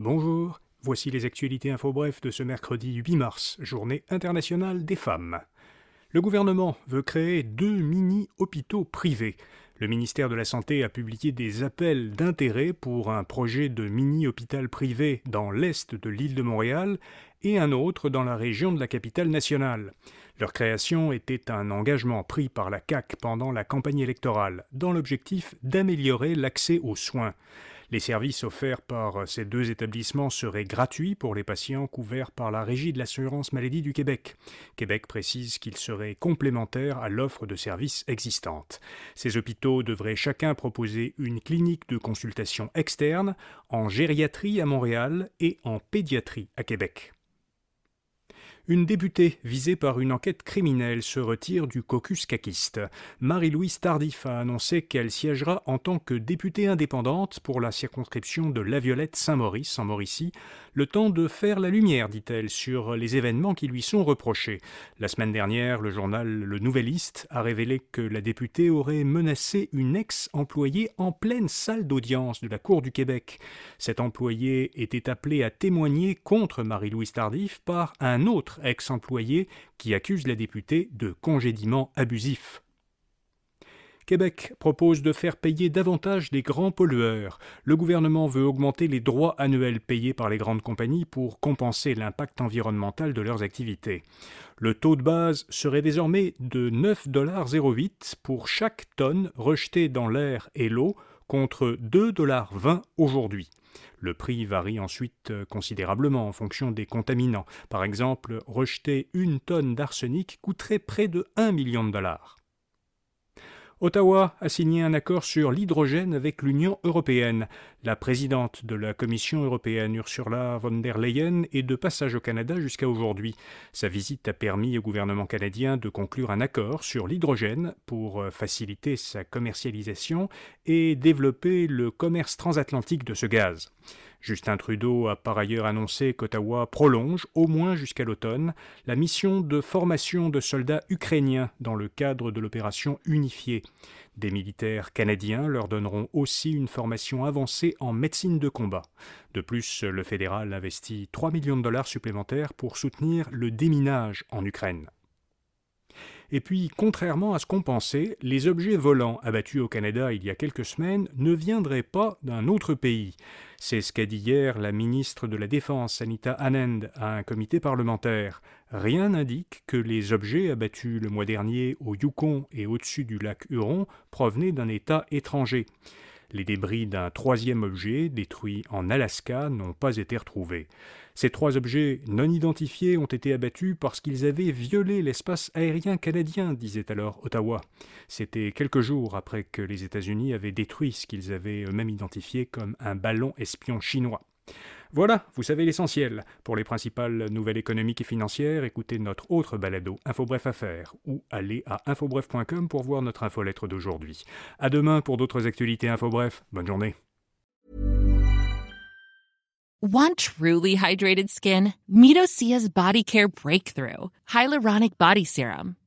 Bonjour, voici les actualités info bref de ce mercredi 8 mars, journée internationale des femmes. Le gouvernement veut créer deux mini-hôpitaux privés. Le ministère de la Santé a publié des appels d'intérêt pour un projet de mini-hôpital privé dans l'est de l'île de Montréal et un autre dans la région de la capitale nationale. Leur création était un engagement pris par la CAC pendant la campagne électorale, dans l'objectif d'améliorer l'accès aux soins. Les services offerts par ces deux établissements seraient gratuits pour les patients couverts par la Régie de l'assurance maladie du Québec. Québec précise qu'ils seraient complémentaires à l'offre de services existante. Ces hôpitaux devraient chacun proposer une clinique de consultation externe en gériatrie à Montréal et en pédiatrie à Québec. Une députée visée par une enquête criminelle se retire du caucus caquiste. Marie-Louise Tardif a annoncé qu'elle siégera en tant que députée indépendante pour la circonscription de La Violette Saint-Maurice en Mauricie, le temps de faire la lumière, dit-elle, sur les événements qui lui sont reprochés. La semaine dernière, le journal Le Nouvelliste a révélé que la députée aurait menacé une ex-employée en pleine salle d'audience de la Cour du Québec. Cette employée était appelée à témoigner contre Marie-Louise Tardif par un autre ex-employé qui accuse la députée de congédiement abusif. Québec propose de faire payer davantage les grands pollueurs. Le gouvernement veut augmenter les droits annuels payés par les grandes compagnies pour compenser l'impact environnemental de leurs activités. Le taux de base serait désormais de 9,08 pour chaque tonne rejetée dans l'air et l'eau contre 2,20 aujourd'hui. Le prix varie ensuite euh, considérablement en fonction des contaminants. Par exemple, rejeter une tonne d'arsenic coûterait près de 1 million de dollars. Ottawa a signé un accord sur l'hydrogène avec l'Union européenne. La présidente de la Commission européenne, Ursula von der Leyen, est de passage au Canada jusqu'à aujourd'hui. Sa visite a permis au gouvernement canadien de conclure un accord sur l'hydrogène pour euh, faciliter sa commercialisation et développer le commerce transatlantique de ce gaz. Justin Trudeau a par ailleurs annoncé qu'Ottawa prolonge, au moins jusqu'à l'automne, la mission de formation de soldats ukrainiens dans le cadre de l'opération unifiée. Des militaires canadiens leur donneront aussi une formation avancée en médecine de combat. De plus, le fédéral investit 3 millions de dollars supplémentaires pour soutenir le déminage en Ukraine. Et puis, contrairement à ce qu'on pensait, les objets volants abattus au Canada il y a quelques semaines ne viendraient pas d'un autre pays. C'est ce qu'a dit hier la ministre de la Défense, Anita Anand, à un comité parlementaire. Rien n'indique que les objets abattus le mois dernier au Yukon et au-dessus du lac Huron provenaient d'un État étranger. Les débris d'un troisième objet, détruit en Alaska, n'ont pas été retrouvés. Ces trois objets non identifiés ont été abattus parce qu'ils avaient violé l'espace aérien canadien, disait alors Ottawa. C'était quelques jours après que les États-Unis avaient détruit ce qu'ils avaient eux-mêmes identifié comme un ballon espion chinois. Voilà, vous savez l'essentiel. Pour les principales nouvelles économiques et financières, écoutez notre autre balado Infobref Affaires ou allez à infobref.com pour voir notre infolettre d'aujourd'hui. À demain pour d'autres actualités Infobref. Bonne journée. Want truly hydrated skin? Midosia's Body Care Breakthrough Hyaluronic Body Serum.